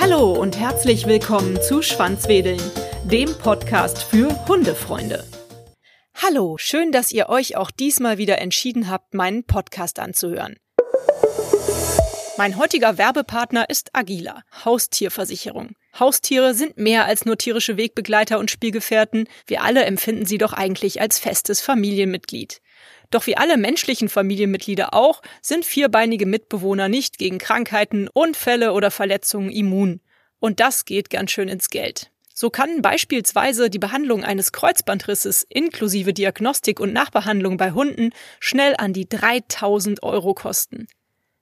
Hallo und herzlich willkommen zu Schwanzwedeln, dem Podcast für Hundefreunde. Hallo, schön, dass ihr euch auch diesmal wieder entschieden habt, meinen Podcast anzuhören. Mein heutiger Werbepartner ist Agila, Haustierversicherung. Haustiere sind mehr als nur tierische Wegbegleiter und Spielgefährten. Wir alle empfinden sie doch eigentlich als festes Familienmitglied. Doch wie alle menschlichen Familienmitglieder auch, sind vierbeinige Mitbewohner nicht gegen Krankheiten, Unfälle oder Verletzungen immun. Und das geht ganz schön ins Geld. So kann beispielsweise die Behandlung eines Kreuzbandrisses inklusive Diagnostik und Nachbehandlung bei Hunden schnell an die 3000 Euro kosten.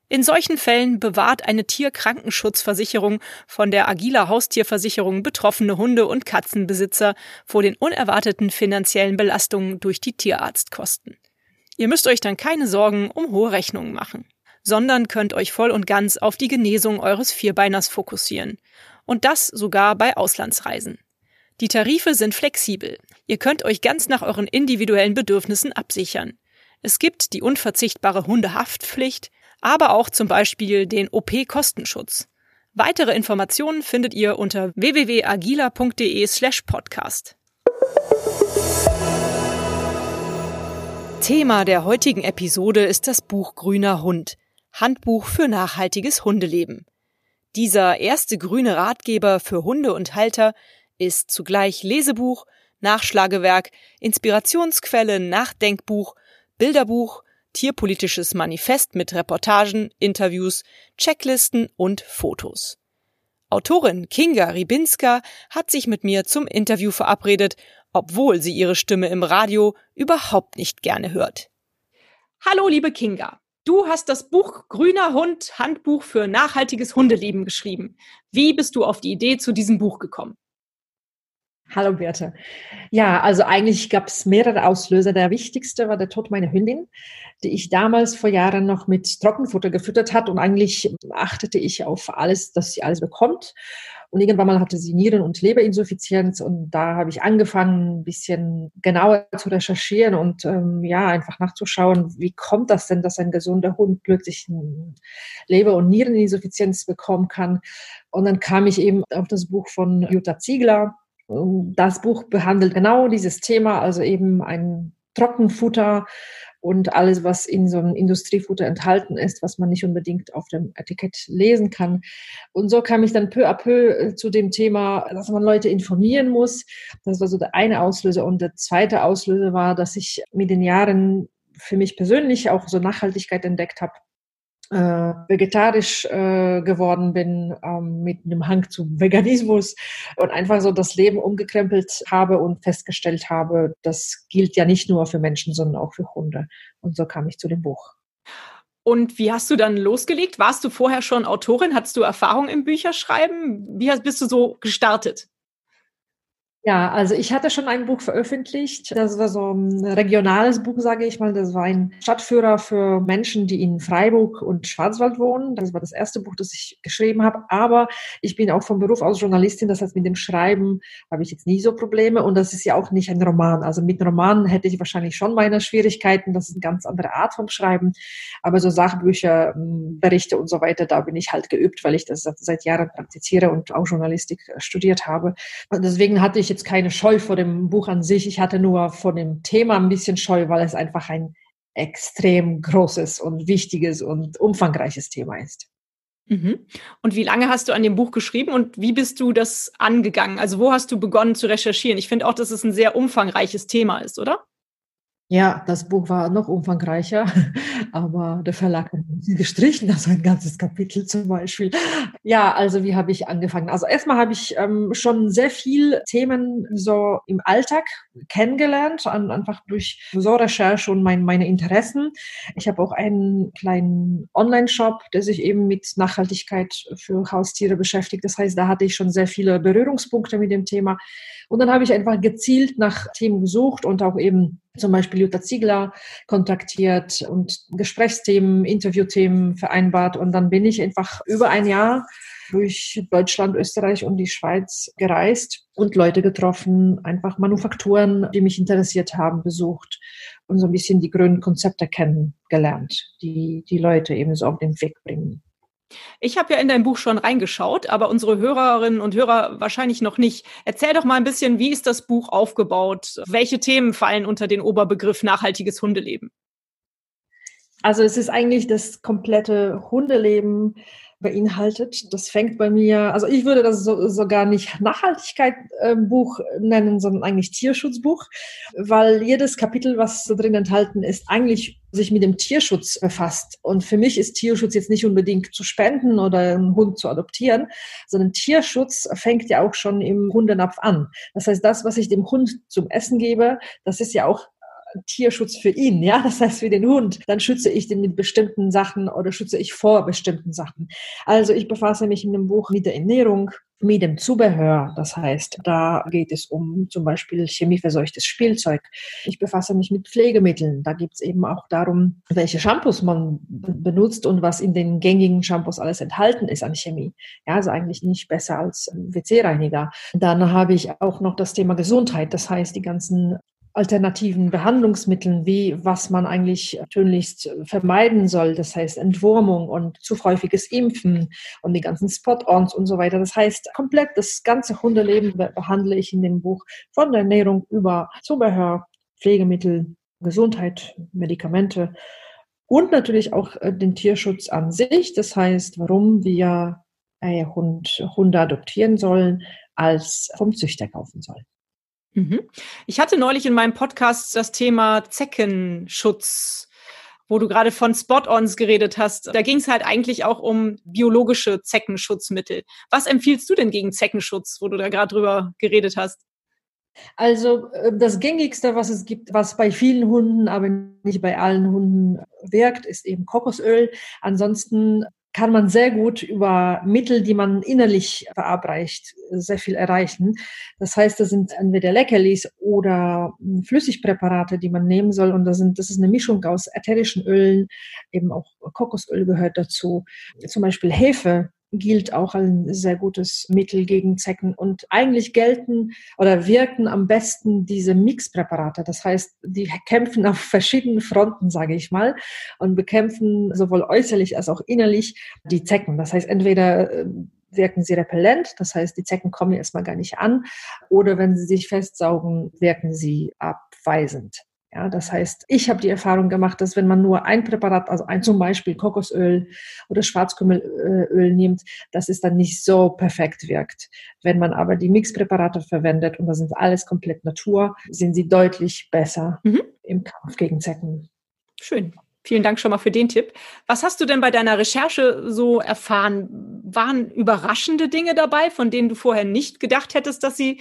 In solchen Fällen bewahrt eine Tierkrankenschutzversicherung von der Agila Haustierversicherung betroffene Hunde- und Katzenbesitzer vor den unerwarteten finanziellen Belastungen durch die Tierarztkosten. Ihr müsst euch dann keine Sorgen um hohe Rechnungen machen, sondern könnt euch voll und ganz auf die Genesung eures Vierbeiners fokussieren. Und das sogar bei Auslandsreisen. Die Tarife sind flexibel. Ihr könnt euch ganz nach euren individuellen Bedürfnissen absichern. Es gibt die unverzichtbare Hundehaftpflicht, aber auch zum Beispiel den OP-Kostenschutz. Weitere Informationen findet ihr unter www.agila.de slash podcast. Thema der heutigen Episode ist das Buch Grüner Hund. Handbuch für nachhaltiges Hundeleben. Dieser erste grüne Ratgeber für Hunde und Halter ist zugleich Lesebuch, Nachschlagewerk, Inspirationsquelle, Nachdenkbuch, Bilderbuch, tierpolitisches Manifest mit Reportagen, Interviews, Checklisten und Fotos. Autorin Kinga Ribinska hat sich mit mir zum Interview verabredet, obwohl sie ihre Stimme im Radio überhaupt nicht gerne hört. Hallo, liebe Kinga. Du hast das Buch Grüner Hund Handbuch für nachhaltiges Hundeleben geschrieben. Wie bist du auf die Idee zu diesem Buch gekommen? Hallo Birte. Ja, also eigentlich gab es mehrere Auslöser. Der wichtigste war der Tod meiner Hündin, die ich damals vor Jahren noch mit Trockenfutter gefüttert hat und eigentlich achtete ich auf alles, dass sie alles bekommt. Und irgendwann mal hatte sie Nieren- und Leberinsuffizienz und da habe ich angefangen, ein bisschen genauer zu recherchieren und ähm, ja, einfach nachzuschauen, wie kommt das denn, dass ein gesunder Hund plötzlich Leber- und Niereninsuffizienz bekommen kann. Und dann kam ich eben auf das Buch von Jutta Ziegler, das Buch behandelt genau dieses Thema, also eben ein Trockenfutter und alles, was in so einem Industriefutter enthalten ist, was man nicht unbedingt auf dem Etikett lesen kann. Und so kam ich dann peu à peu äh, zu dem Thema, dass man Leute informieren muss. Das war so der eine Auslöser. Und der zweite Auslöser war, dass ich mit den Jahren für mich persönlich auch so Nachhaltigkeit entdeckt habe äh, vegetarisch äh, geworden bin, ähm, mit einem Hang zum Veganismus und einfach so das Leben umgekrempelt habe und festgestellt habe, das gilt ja nicht nur für Menschen, sondern auch für Hunde. Und so kam ich zu dem Buch. Und wie hast du dann losgelegt? Warst du vorher schon Autorin? Hattest du Erfahrung im Bücherschreiben? Wie bist du so gestartet? Ja, also ich hatte schon ein Buch veröffentlicht. Das war so ein regionales Buch, sage ich mal. Das war ein Stadtführer für Menschen, die in Freiburg und Schwarzwald wohnen. Das war das erste Buch, das ich geschrieben habe. Aber ich bin auch vom Beruf aus Journalistin. Das heißt, mit dem Schreiben habe ich jetzt nie so Probleme. Und das ist ja auch nicht ein Roman. Also mit Romanen hätte ich wahrscheinlich schon meine Schwierigkeiten. Das ist eine ganz andere Art vom Schreiben. Aber so Sachbücher, hm, Berichte und so weiter, da bin ich halt geübt, weil ich das seit Jahren praktiziere und auch Journalistik studiert habe. Und deswegen hatte ich ich jetzt keine Scheu vor dem Buch an sich. Ich hatte nur vor dem Thema ein bisschen Scheu, weil es einfach ein extrem großes und wichtiges und umfangreiches Thema ist. Mhm. Und wie lange hast du an dem Buch geschrieben und wie bist du das angegangen? Also wo hast du begonnen zu recherchieren? Ich finde auch, dass es ein sehr umfangreiches Thema ist, oder? Ja, das Buch war noch umfangreicher, aber der Verlag hat gestrichen, also ein ganzes Kapitel zum Beispiel. Ja, also wie habe ich angefangen? Also erstmal habe ich ähm, schon sehr viel Themen so im Alltag kennengelernt, an, einfach durch so Recherche und mein, meine Interessen. Ich habe auch einen kleinen Online-Shop, der sich eben mit Nachhaltigkeit für Haustiere beschäftigt. Das heißt, da hatte ich schon sehr viele Berührungspunkte mit dem Thema. Und dann habe ich einfach gezielt nach Themen gesucht und auch eben zum Beispiel Jutta Ziegler kontaktiert und Gesprächsthemen, Interviewthemen vereinbart. Und dann bin ich einfach über ein Jahr durch Deutschland, Österreich und die Schweiz gereist und Leute getroffen, einfach Manufakturen, die mich interessiert haben, besucht und so ein bisschen die grünen Konzepte kennengelernt, die die Leute eben so auf den Weg bringen. Ich habe ja in dein Buch schon reingeschaut, aber unsere Hörerinnen und Hörer wahrscheinlich noch nicht. Erzähl doch mal ein bisschen, wie ist das Buch aufgebaut? Welche Themen fallen unter den Oberbegriff nachhaltiges Hundeleben? Also es ist eigentlich das komplette Hundeleben beinhaltet. Das fängt bei mir, also ich würde das so, sogar nicht Nachhaltigkeit-Buch nennen, sondern eigentlich Tierschutzbuch, weil jedes Kapitel, was drin enthalten ist, eigentlich sich mit dem Tierschutz befasst. Und für mich ist Tierschutz jetzt nicht unbedingt zu spenden oder einen Hund zu adoptieren, sondern Tierschutz fängt ja auch schon im Hundenapf an. Das heißt, das, was ich dem Hund zum Essen gebe, das ist ja auch Tierschutz für ihn, ja, das heißt für den Hund, dann schütze ich den mit bestimmten Sachen oder schütze ich vor bestimmten Sachen. Also ich befasse mich in dem Buch mit der Ernährung, mit dem Zubehör. Das heißt, da geht es um zum Beispiel chemieverseuchtes Spielzeug. Ich befasse mich mit Pflegemitteln. Da geht es eben auch darum, welche Shampoos man benutzt und was in den gängigen Shampoos alles enthalten ist an Chemie. Ja, also eigentlich nicht besser als WC-Reiniger. Dann habe ich auch noch das Thema Gesundheit. Das heißt, die ganzen alternativen Behandlungsmitteln, wie was man eigentlich tönlichst vermeiden soll. Das heißt Entwurmung und zu häufiges Impfen und die ganzen Spot-ons und so weiter. Das heißt, komplett das ganze Hundeleben behandle ich in dem Buch von der Ernährung über Zubehör, Pflegemittel, Gesundheit, Medikamente und natürlich auch äh, den Tierschutz an sich. Das heißt, warum wir äh, Hund, Hunde adoptieren sollen, als vom Züchter kaufen sollen. Mhm. Ich hatte neulich in meinem Podcast das Thema Zeckenschutz, wo du gerade von Spot-ons geredet hast. Da ging es halt eigentlich auch um biologische Zeckenschutzmittel. Was empfiehlst du denn gegen Zeckenschutz, wo du da gerade drüber geredet hast? Also äh, das gängigste, was es gibt, was bei vielen Hunden, aber nicht bei allen Hunden wirkt, ist eben Kokosöl. Ansonsten kann man sehr gut über Mittel, die man innerlich verabreicht, sehr viel erreichen. Das heißt, das sind entweder Leckerlis oder Flüssigpräparate, die man nehmen soll. Und das, sind, das ist eine Mischung aus ätherischen Ölen, eben auch Kokosöl gehört dazu, zum Beispiel Hefe gilt auch ein sehr gutes Mittel gegen Zecken. Und eigentlich gelten oder wirken am besten diese Mixpräparate. Das heißt, die kämpfen auf verschiedenen Fronten, sage ich mal, und bekämpfen sowohl äußerlich als auch innerlich die Zecken. Das heißt, entweder äh, wirken sie repellent, das heißt, die Zecken kommen erstmal gar nicht an, oder wenn sie sich festsaugen, wirken sie abweisend. Ja, das heißt, ich habe die Erfahrung gemacht, dass wenn man nur ein Präparat, also ein zum Beispiel Kokosöl oder Schwarzkümmelöl nimmt, dass es dann nicht so perfekt wirkt. Wenn man aber die Mixpräparate verwendet und das sind alles komplett Natur, sind sie deutlich besser mhm. im Kampf gegen Zecken. Schön. Vielen Dank schon mal für den Tipp. Was hast du denn bei deiner Recherche so erfahren? Waren überraschende Dinge dabei, von denen du vorher nicht gedacht hättest, dass sie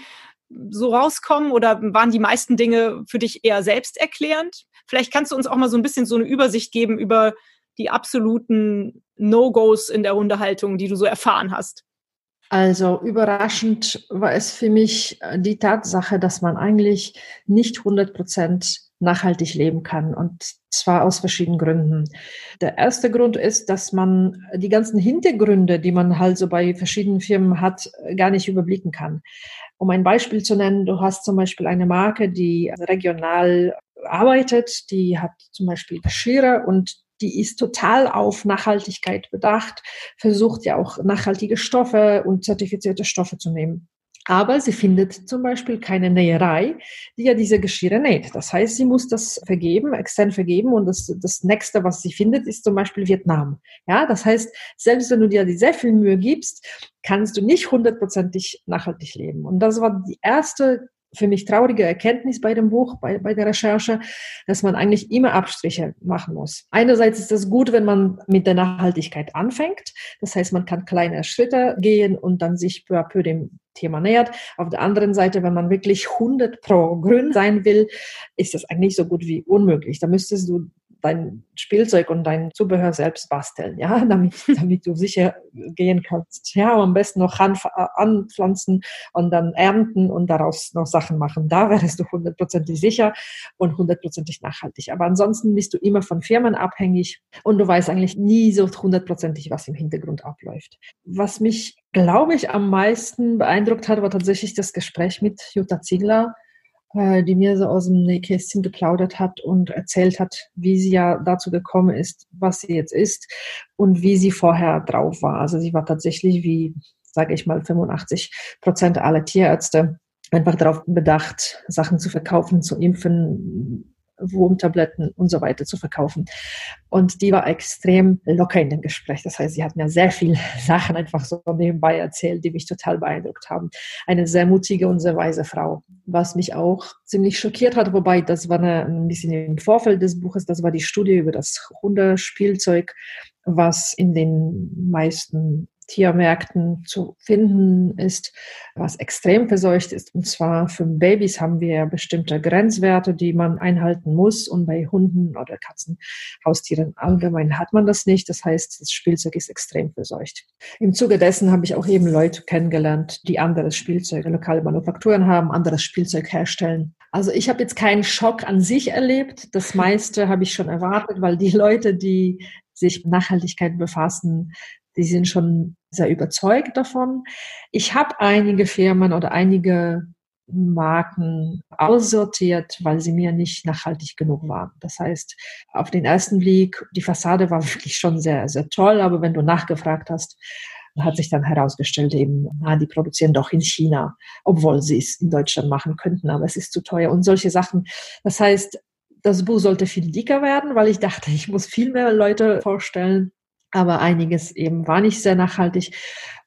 so rauskommen oder waren die meisten Dinge für dich eher selbsterklärend? Vielleicht kannst du uns auch mal so ein bisschen so eine Übersicht geben über die absoluten No-Gos in der Hundehaltung, die du so erfahren hast. Also überraschend war es für mich äh, die Tatsache, dass man eigentlich nicht 100 Prozent nachhaltig leben kann und zwar aus verschiedenen Gründen. Der erste Grund ist, dass man die ganzen Hintergründe, die man halt so bei verschiedenen Firmen hat, gar nicht überblicken kann. Um ein Beispiel zu nennen, du hast zum Beispiel eine Marke, die regional arbeitet, die hat zum Beispiel Geschirre und die ist total auf Nachhaltigkeit bedacht, versucht ja auch nachhaltige Stoffe und zertifizierte Stoffe zu nehmen. Aber sie findet zum Beispiel keine Näherei, die ja diese Geschirre näht. Das heißt, sie muss das vergeben, extern vergeben und das, das nächste, was sie findet, ist zum Beispiel Vietnam. Ja, das heißt, selbst wenn du dir sehr viel Mühe gibst, kannst du nicht hundertprozentig nachhaltig leben. Und das war die erste für mich traurige Erkenntnis bei dem Buch, bei, bei der Recherche, dass man eigentlich immer Abstriche machen muss. Einerseits ist es gut, wenn man mit der Nachhaltigkeit anfängt. Das heißt, man kann kleine Schritte gehen und dann sich peu à peu dem Thema nähert. Auf der anderen Seite, wenn man wirklich 100 pro grün sein will, ist das eigentlich so gut wie unmöglich. Da müsstest du dein Spielzeug und dein Zubehör selbst basteln, ja, damit, damit du sicher gehen kannst. Ja, am besten noch anpflanzen und dann ernten und daraus noch Sachen machen. Da wärst du hundertprozentig sicher und hundertprozentig nachhaltig. Aber ansonsten bist du immer von Firmen abhängig und du weißt eigentlich nie so hundertprozentig, was im Hintergrund abläuft. Was mich, glaube ich, am meisten beeindruckt hat, war tatsächlich das Gespräch mit Jutta Ziegler, äh, die mir so aus dem Nähkästchen geplaudert hat und erzählt hat, wie sie ja dazu gekommen ist, was sie jetzt ist und wie sie vorher drauf war. Also sie war tatsächlich wie, sage ich mal, 85 Prozent aller Tierärzte einfach darauf bedacht, Sachen zu verkaufen, zu impfen, Wurmtabletten und so weiter zu verkaufen. Und die war extrem locker in dem Gespräch. Das heißt, sie hat mir sehr viele Sachen einfach so nebenbei erzählt, die mich total beeindruckt haben. Eine sehr mutige und sehr weise Frau. Was mich auch ziemlich schockiert hat, wobei das war ein bisschen im Vorfeld des Buches, das war die Studie über das Hundespielzeug, was in den meisten Tiermärkten zu finden ist, was extrem verseucht ist. Und zwar für Babys haben wir bestimmte Grenzwerte, die man einhalten muss. Und bei Hunden oder Katzen, Haustieren allgemein hat man das nicht. Das heißt, das Spielzeug ist extrem verseucht. Im Zuge dessen habe ich auch eben Leute kennengelernt, die anderes Spielzeug, lokale Manufakturen haben, anderes Spielzeug herstellen. Also ich habe jetzt keinen Schock an sich erlebt. Das meiste habe ich schon erwartet, weil die Leute, die sich mit Nachhaltigkeit befassen, die sind schon sehr überzeugt davon. Ich habe einige Firmen oder einige Marken aussortiert, weil sie mir nicht nachhaltig genug waren. Das heißt, auf den ersten Blick, die Fassade war wirklich schon sehr, sehr toll, aber wenn du nachgefragt hast, hat sich dann herausgestellt, eben, na, die produzieren doch in China, obwohl sie es in Deutschland machen könnten, aber es ist zu teuer und solche Sachen. Das heißt, das Buch sollte viel dicker werden, weil ich dachte, ich muss viel mehr Leute vorstellen aber einiges eben war nicht sehr nachhaltig.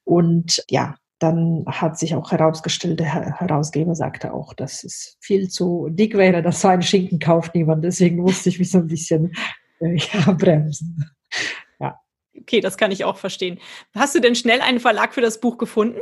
Und ja, dann hat sich auch herausgestellt, der Herausgeber sagte auch, dass es viel zu dick wäre, dass so ein Schinken kauft niemand. Deswegen musste ich mich so ein bisschen äh, ja, bremsen. Ja. Okay, das kann ich auch verstehen. Hast du denn schnell einen Verlag für das Buch gefunden?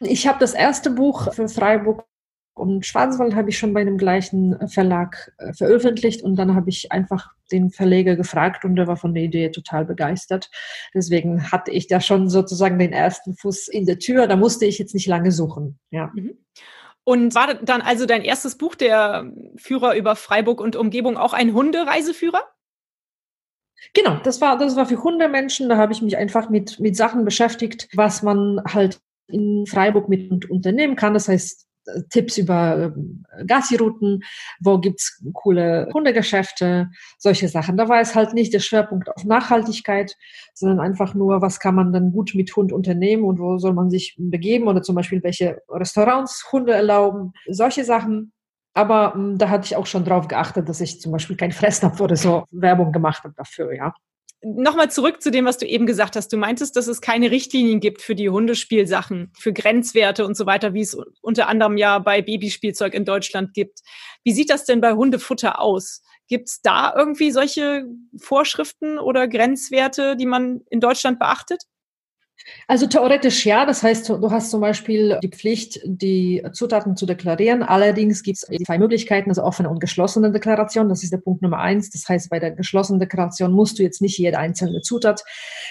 Ich habe das erste Buch für Freiburg und Schwarzwald habe ich schon bei dem gleichen äh, Verlag äh, veröffentlicht und dann habe ich einfach den Verleger gefragt und der war von der Idee total begeistert. Deswegen hatte ich da schon sozusagen den ersten Fuß in der Tür. Da musste ich jetzt nicht lange suchen. Ja. Mhm. Und war dann also dein erstes Buch, der Führer über Freiburg und Umgebung, auch ein Hundereiseführer? Genau, das war, das war für Hundemenschen. Da habe ich mich einfach mit, mit Sachen beschäftigt, was man halt in Freiburg mit unternehmen kann. Das heißt, Tipps über äh, Gassi-Routen, wo gibt's coole Hundegeschäfte, solche Sachen. Da war es halt nicht der Schwerpunkt auf Nachhaltigkeit, sondern einfach nur, was kann man dann gut mit Hund unternehmen und wo soll man sich begeben oder zum Beispiel welche Restaurants Hunde erlauben, solche Sachen. Aber hm, da hatte ich auch schon drauf geachtet, dass ich zum Beispiel kein Fressnapf oder so Werbung gemacht habe dafür, ja nochmal zurück zu dem, was du eben gesagt hast. Du meintest, dass es keine Richtlinien gibt für die Hundespielsachen, für Grenzwerte und so weiter, wie es unter anderem ja bei Babyspielzeug in Deutschland gibt. Wie sieht das denn bei Hundefutter aus? Gibt es da irgendwie solche Vorschriften oder Grenzwerte, die man in Deutschland beachtet? Also theoretisch ja, das heißt, du hast zum Beispiel die Pflicht, die Zutaten zu deklarieren. Allerdings gibt es zwei Möglichkeiten, also offene und geschlossene Deklaration. Das ist der Punkt Nummer eins. Das heißt, bei der geschlossenen Deklaration musst du jetzt nicht jede einzelne Zutat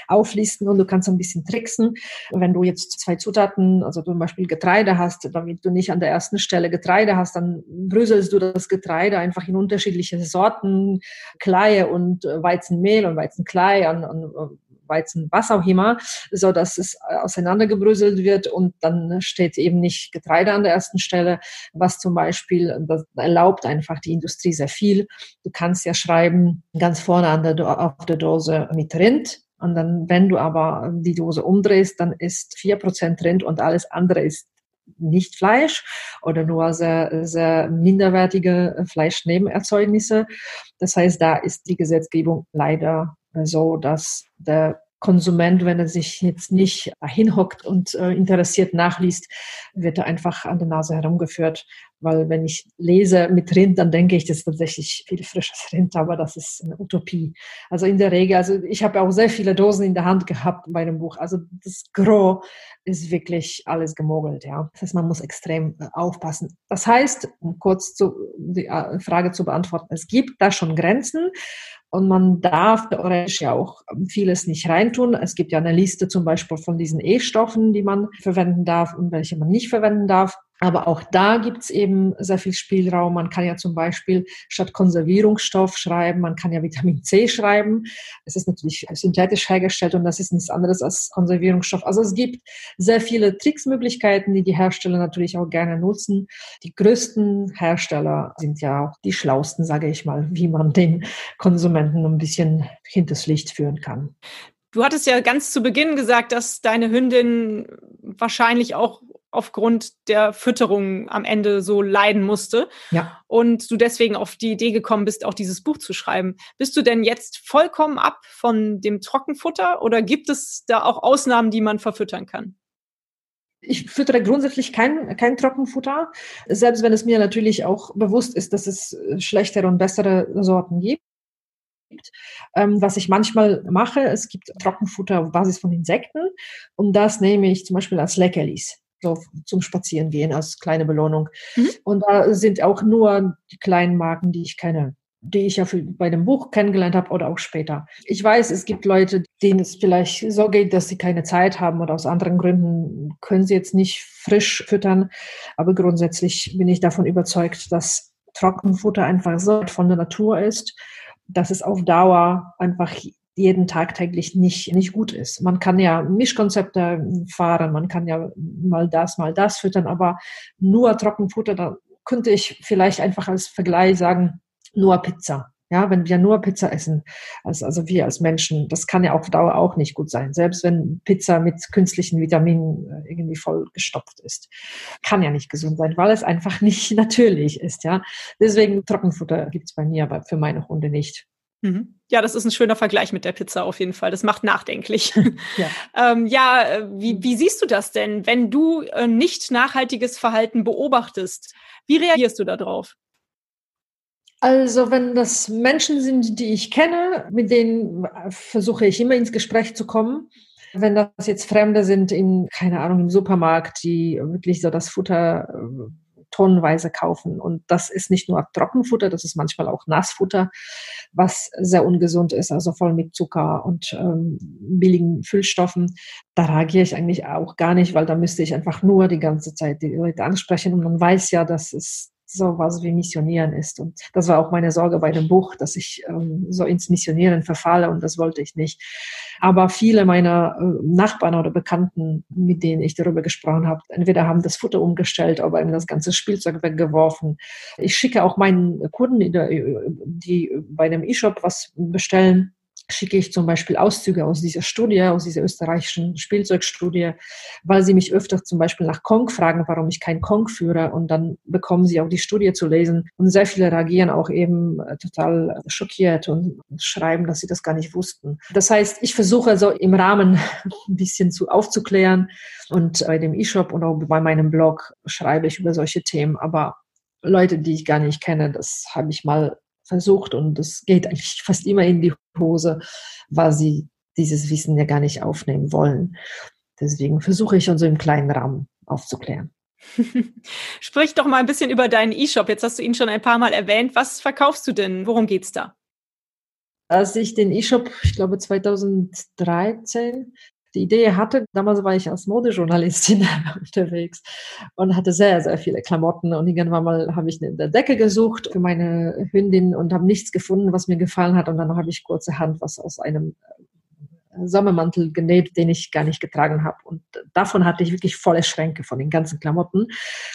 auflisten und du kannst ein bisschen tricksen. Wenn du jetzt zwei Zutaten, also zum Beispiel Getreide hast, damit du nicht an der ersten Stelle Getreide hast, dann bröselst du das Getreide einfach in unterschiedliche Sorten, Kleie und Weizenmehl und Weizenklei und, und Weizen, was auch immer, so dass es äh, auseinandergebröselt wird und dann steht eben nicht Getreide an der ersten Stelle, was zum Beispiel, das erlaubt einfach die Industrie sehr viel. Du kannst ja schreiben, ganz vorne an der, auf der Dose mit Rind, und dann, wenn du aber die Dose umdrehst, dann ist vier Prozent Rind und alles andere ist nicht Fleisch oder nur sehr, sehr minderwertige Fleischnebenerzeugnisse. Das heißt, da ist die Gesetzgebung leider so, dass der Konsument, wenn er sich jetzt nicht hinhockt und äh, interessiert nachliest, wird er einfach an der Nase herumgeführt. Weil wenn ich lese mit Rind, dann denke ich, das ist tatsächlich viel frisches Rind, aber das ist eine Utopie. Also in der Regel, also ich habe auch sehr viele Dosen in der Hand gehabt bei dem Buch. Also das Gros ist wirklich alles gemogelt, ja. Das heißt, man muss extrem äh, aufpassen. Das heißt, um kurz zu, die äh, Frage zu beantworten, es gibt da schon Grenzen. Und man darf theoretisch ja auch vieles nicht reintun. Es gibt ja eine Liste zum Beispiel von diesen E-Stoffen, die man verwenden darf und welche man nicht verwenden darf. Aber auch da gibt's eben sehr viel Spielraum. Man kann ja zum Beispiel statt Konservierungsstoff schreiben, man kann ja Vitamin C schreiben. Es ist natürlich synthetisch hergestellt und das ist nichts anderes als Konservierungsstoff. Also es gibt sehr viele Tricksmöglichkeiten, die die Hersteller natürlich auch gerne nutzen. Die größten Hersteller sind ja auch die schlausten, sage ich mal, wie man den Konsumenten ein bisschen hinters Licht führen kann. Du hattest ja ganz zu Beginn gesagt, dass deine Hündin wahrscheinlich auch aufgrund der Fütterung am Ende so leiden musste. Ja. Und du deswegen auf die Idee gekommen bist, auch dieses Buch zu schreiben. Bist du denn jetzt vollkommen ab von dem Trockenfutter oder gibt es da auch Ausnahmen, die man verfüttern kann? Ich füttere grundsätzlich kein, kein Trockenfutter, selbst wenn es mir natürlich auch bewusst ist, dass es schlechtere und bessere Sorten gibt. Ähm, was ich manchmal mache, es gibt Trockenfutter auf Basis von Insekten und das nehme ich zum Beispiel als Leckerlis so zum Spazierengehen als kleine Belohnung. Mhm. Und da sind auch nur die kleinen Marken, die ich kenne, die ich ja für, bei dem Buch kennengelernt habe oder auch später. Ich weiß, es gibt Leute, denen es vielleicht so geht, dass sie keine Zeit haben oder aus anderen Gründen können sie jetzt nicht frisch füttern. Aber grundsätzlich bin ich davon überzeugt, dass Trockenfutter einfach so von der Natur ist, dass es auf Dauer einfach jeden Tag täglich nicht, nicht gut ist. Man kann ja Mischkonzepte fahren, man kann ja mal das, mal das füttern, aber nur Trockenfutter, da könnte ich vielleicht einfach als Vergleich sagen, nur Pizza. Ja, wenn wir nur Pizza essen, also, also wir als Menschen, das kann ja auf Dauer auch nicht gut sein. Selbst wenn Pizza mit künstlichen Vitaminen äh, irgendwie voll gestopft ist. Kann ja nicht gesund sein, weil es einfach nicht natürlich ist, ja. Deswegen Trockenfutter gibt's bei mir, aber für meine Hunde nicht. Mhm. Ja, das ist ein schöner Vergleich mit der Pizza auf jeden Fall. Das macht nachdenklich. Ja, ähm, ja äh, wie, wie siehst du das denn, wenn du äh, nicht nachhaltiges Verhalten beobachtest? Wie reagierst du darauf? Also wenn das Menschen sind, die ich kenne, mit denen äh, versuche ich immer ins Gespräch zu kommen. Wenn das jetzt Fremde sind in, keine Ahnung, im Supermarkt, die wirklich so das Futter tonnenweise kaufen. Und das ist nicht nur Trockenfutter, das ist manchmal auch Nassfutter, was sehr ungesund ist, also voll mit Zucker und ähm, billigen Füllstoffen. Da reagiere ich eigentlich auch gar nicht, weil da müsste ich einfach nur die ganze Zeit die Leute ansprechen und man weiß ja, dass es sowas wie Missionieren ist. Und das war auch meine Sorge bei dem Buch, dass ich ähm, so ins Missionieren verfalle und das wollte ich nicht. Aber viele meiner äh, Nachbarn oder Bekannten, mit denen ich darüber gesprochen habe, entweder haben das Futter umgestellt oder eben das ganze Spielzeug weggeworfen. Ich schicke auch meinen Kunden, die, die bei dem E-Shop was bestellen, schicke ich zum Beispiel Auszüge aus dieser Studie, aus dieser österreichischen Spielzeugstudie, weil sie mich öfter zum Beispiel nach Kong fragen, warum ich kein Kong führe. Und dann bekommen sie auch die Studie zu lesen. Und sehr viele reagieren auch eben äh, total schockiert und schreiben, dass sie das gar nicht wussten. Das heißt, ich versuche so im Rahmen ein bisschen zu aufzuklären. Und bei dem E-Shop und auch bei meinem Blog schreibe ich über solche Themen, aber Leute, die ich gar nicht kenne, das habe ich mal versucht und es geht eigentlich fast immer in die Hose, weil sie dieses Wissen ja gar nicht aufnehmen wollen. Deswegen versuche ich schon so im kleinen Rahmen aufzuklären. Sprich doch mal ein bisschen über deinen E-Shop. Jetzt hast du ihn schon ein paar Mal erwähnt. Was verkaufst du denn? Worum geht's da? Als ich den E-Shop, ich glaube 2013 die Idee hatte, damals war ich als Modejournalistin unterwegs und hatte sehr, sehr viele Klamotten und irgendwann mal habe ich eine Decke gesucht für meine Hündin und habe nichts gefunden, was mir gefallen hat und dann habe ich kurzerhand was aus einem äh, Sommermantel genäht, den ich gar nicht getragen habe. Und davon hatte ich wirklich volle Schränke von den ganzen Klamotten.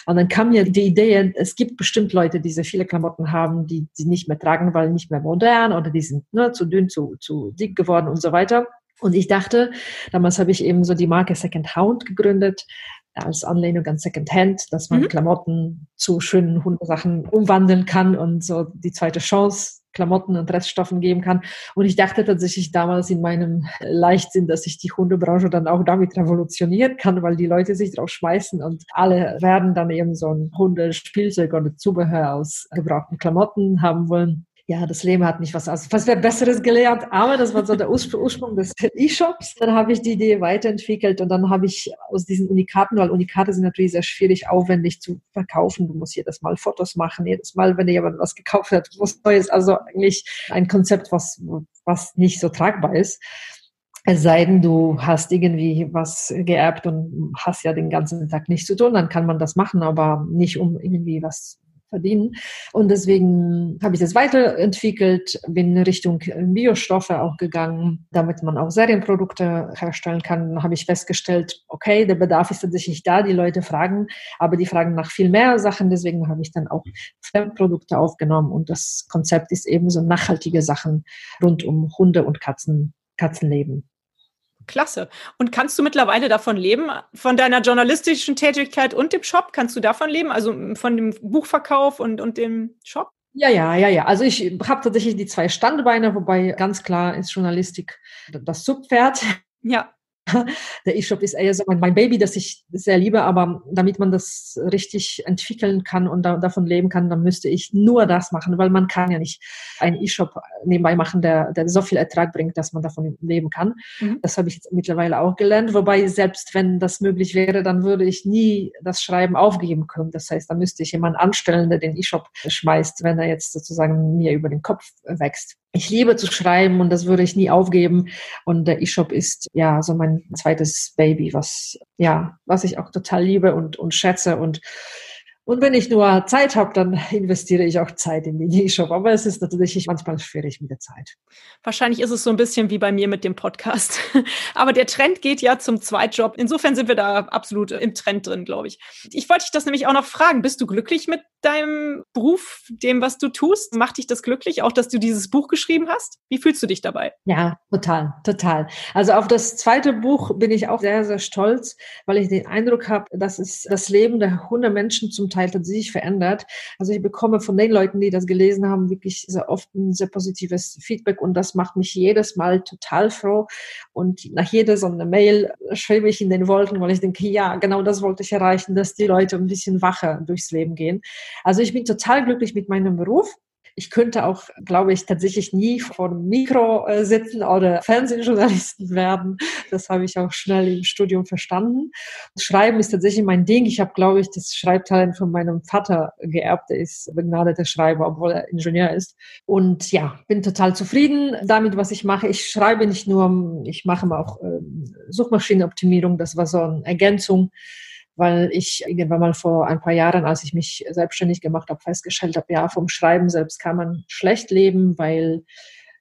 Und dann kam mir die Idee, es gibt bestimmt Leute, die sehr viele Klamotten haben, die sie nicht mehr tragen, weil nicht mehr modern oder die sind ne, zu dünn, zu, zu dick geworden und so weiter. Und ich dachte, damals habe ich eben so die Marke Second Hound gegründet, als Anlehnung an Second Hand, dass man mhm. Klamotten zu schönen Hundesachen umwandeln kann und so die zweite Chance Klamotten und Reststoffen geben kann. Und ich dachte tatsächlich damals in meinem Leichtsinn, dass ich die Hundebranche dann auch damit revolutionieren kann, weil die Leute sich drauf schmeißen und alle werden dann eben so ein Hundespielzeug oder Zubehör aus gebrauchten Klamotten haben wollen ja, das Leben hat mich was, also was wäre Besseres gelernt, aber das war so der Ursprung des E-Shops. Dann habe ich die Idee weiterentwickelt und dann habe ich aus diesen Unikaten, weil Unikate sind natürlich sehr schwierig, aufwendig zu verkaufen. Du musst jedes Mal Fotos machen, jedes Mal, wenn dir jemand was gekauft hat, was Neues. Also eigentlich ein Konzept, was, was nicht so tragbar ist. Es sei denn, du hast irgendwie was geerbt und hast ja den ganzen Tag nichts zu tun, dann kann man das machen, aber nicht um irgendwie was verdienen. Und deswegen habe ich das weiterentwickelt, bin in Richtung Biostoffe auch gegangen, damit man auch Serienprodukte herstellen kann. Habe ich festgestellt, okay, der Bedarf ist tatsächlich da, die Leute fragen, aber die fragen nach viel mehr Sachen. Deswegen habe ich dann auch Fremdprodukte aufgenommen und das Konzept ist eben so nachhaltige Sachen rund um Hunde und Katzen, Katzenleben. Klasse. Und kannst du mittlerweile davon leben, von deiner journalistischen Tätigkeit und dem Shop? Kannst du davon leben, also von dem Buchverkauf und, und dem Shop? Ja, ja, ja, ja. Also ich habe tatsächlich die zwei Standbeine, wobei ganz klar ist Journalistik das Subpferd. Ja. Der E-Shop ist eher so mein Baby, das ich sehr liebe, aber damit man das richtig entwickeln kann und da, davon leben kann, dann müsste ich nur das machen, weil man kann ja nicht einen E-Shop nebenbei machen, der, der so viel Ertrag bringt, dass man davon leben kann. Mhm. Das habe ich jetzt mittlerweile auch gelernt, wobei selbst wenn das möglich wäre, dann würde ich nie das Schreiben aufgeben können. Das heißt, da müsste ich jemanden anstellen, der den E-Shop schmeißt, wenn er jetzt sozusagen mir über den Kopf wächst ich liebe zu schreiben und das würde ich nie aufgeben. Und der E-Shop ist ja so mein zweites Baby, was ja, was ich auch total liebe und, und schätze. Und und wenn ich nur Zeit habe, dann investiere ich auch Zeit in den E-Shop. Aber es ist natürlich manchmal schwierig mit der Zeit. Wahrscheinlich ist es so ein bisschen wie bei mir mit dem Podcast. Aber der Trend geht ja zum Zweitjob. Insofern sind wir da absolut im Trend drin, glaube ich. Ich wollte dich das nämlich auch noch fragen. Bist du glücklich mit deinem Beruf, dem, was du tust? Macht dich das glücklich, auch dass du dieses Buch geschrieben hast? Wie fühlst du dich dabei? Ja, total, total. Also auf das zweite Buch bin ich auch sehr, sehr stolz, weil ich den Eindruck habe, dass es das Leben der Hundemenschen zum Teil tatsächlich verändert. Also ich bekomme von den Leuten, die das gelesen haben, wirklich sehr oft ein sehr positives Feedback und das macht mich jedes Mal total froh. Und nach jeder so eine Mail schreibe ich in den Wolken, weil ich denke, ja, genau das wollte ich erreichen, dass die Leute ein bisschen wacher durchs Leben gehen. Also ich bin total glücklich mit meinem Beruf. Ich könnte auch, glaube ich, tatsächlich nie vor dem Mikro äh, sitzen oder Fernsehjournalisten werden. Das habe ich auch schnell im Studium verstanden. Schreiben ist tatsächlich mein Ding. Ich habe, glaube ich, das Schreibtalent von meinem Vater geerbt. Er ist begnadeter Schreiber, obwohl er Ingenieur ist. Und ja, bin total zufrieden damit, was ich mache. Ich schreibe nicht nur, ich mache auch äh, Suchmaschinenoptimierung. Das war so eine Ergänzung weil ich irgendwann mal vor ein paar Jahren, als ich mich selbstständig gemacht habe, festgestellt habe, ja, vom Schreiben selbst kann man schlecht leben, weil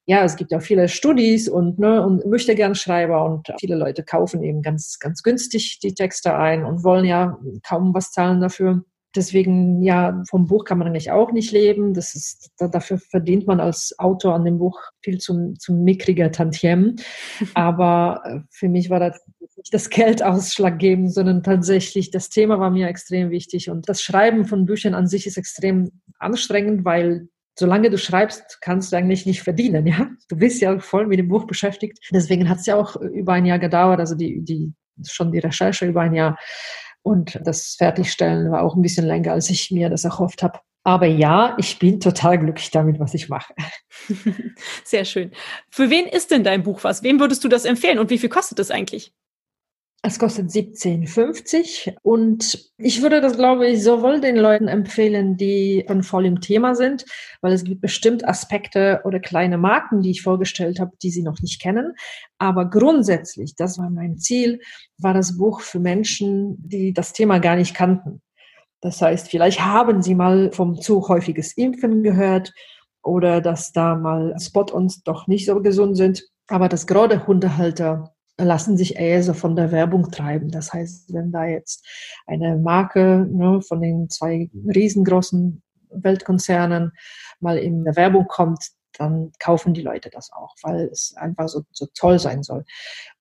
ja, es gibt ja viele Studis und, ne, und möchte gern Schreiber und viele Leute kaufen eben ganz, ganz günstig die Texte ein und wollen ja kaum was zahlen dafür. Deswegen, ja, vom Buch kann man eigentlich auch nicht leben. Das ist, dafür verdient man als Autor an dem Buch viel zum, zum mickriger Tantiem. Aber äh, für mich war das nicht das Geld ausschlaggebend, sondern tatsächlich das Thema war mir extrem wichtig. Und das Schreiben von Büchern an sich ist extrem anstrengend, weil solange du schreibst, kannst du eigentlich nicht verdienen, ja. Du bist ja voll mit dem Buch beschäftigt. Deswegen hat es ja auch über ein Jahr gedauert, also die, die, schon die Recherche über ein Jahr. Und das Fertigstellen war auch ein bisschen länger, als ich mir das erhofft habe. Aber ja, ich bin total glücklich damit, was ich mache. Sehr schön. Für wen ist denn dein Buch was? Wem würdest du das empfehlen und wie viel kostet es eigentlich? Es kostet 17,50 und ich würde das, glaube ich, sowohl den Leuten empfehlen, die schon voll im Thema sind, weil es gibt bestimmt Aspekte oder kleine Marken, die ich vorgestellt habe, die sie noch nicht kennen. Aber grundsätzlich, das war mein Ziel, war das Buch für Menschen, die das Thema gar nicht kannten. Das heißt, vielleicht haben sie mal vom zu häufiges Impfen gehört oder dass da mal Spot-ons doch nicht so gesund sind. Aber dass gerade Hundehalter lassen sich eher so von der Werbung treiben. Das heißt, wenn da jetzt eine Marke ne, von den zwei riesengroßen Weltkonzernen mal in der Werbung kommt, dann kaufen die Leute das auch, weil es einfach so, so toll sein soll.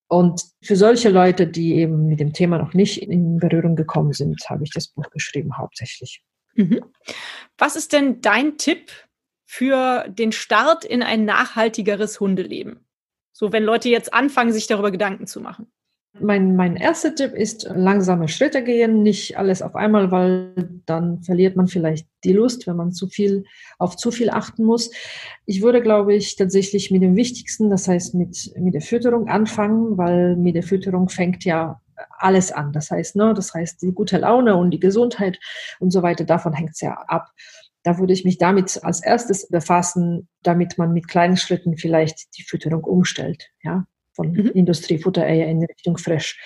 Und für solche Leute, die eben mit dem Thema noch nicht in Berührung gekommen sind, habe ich das Buch geschrieben hauptsächlich. Mhm. Was ist denn dein Tipp für den Start in ein nachhaltigeres Hundeleben? So, wenn Leute jetzt anfangen, sich darüber Gedanken zu machen. Mein, mein erster Tipp ist langsame Schritte gehen, nicht alles auf einmal, weil dann verliert man vielleicht die Lust, wenn man zu viel auf zu viel achten muss. Ich würde, glaube ich, tatsächlich mit dem Wichtigsten, das heißt mit, mit der Fütterung anfangen, weil mit der Fütterung fängt ja alles an. Das heißt, ne, das heißt, die gute Laune und die Gesundheit und so weiter, davon hängt es ja ab. Da würde ich mich damit als erstes befassen, damit man mit kleinen Schritten vielleicht die Fütterung umstellt. Ja, von mhm. Industriefuttereier in Richtung frisch.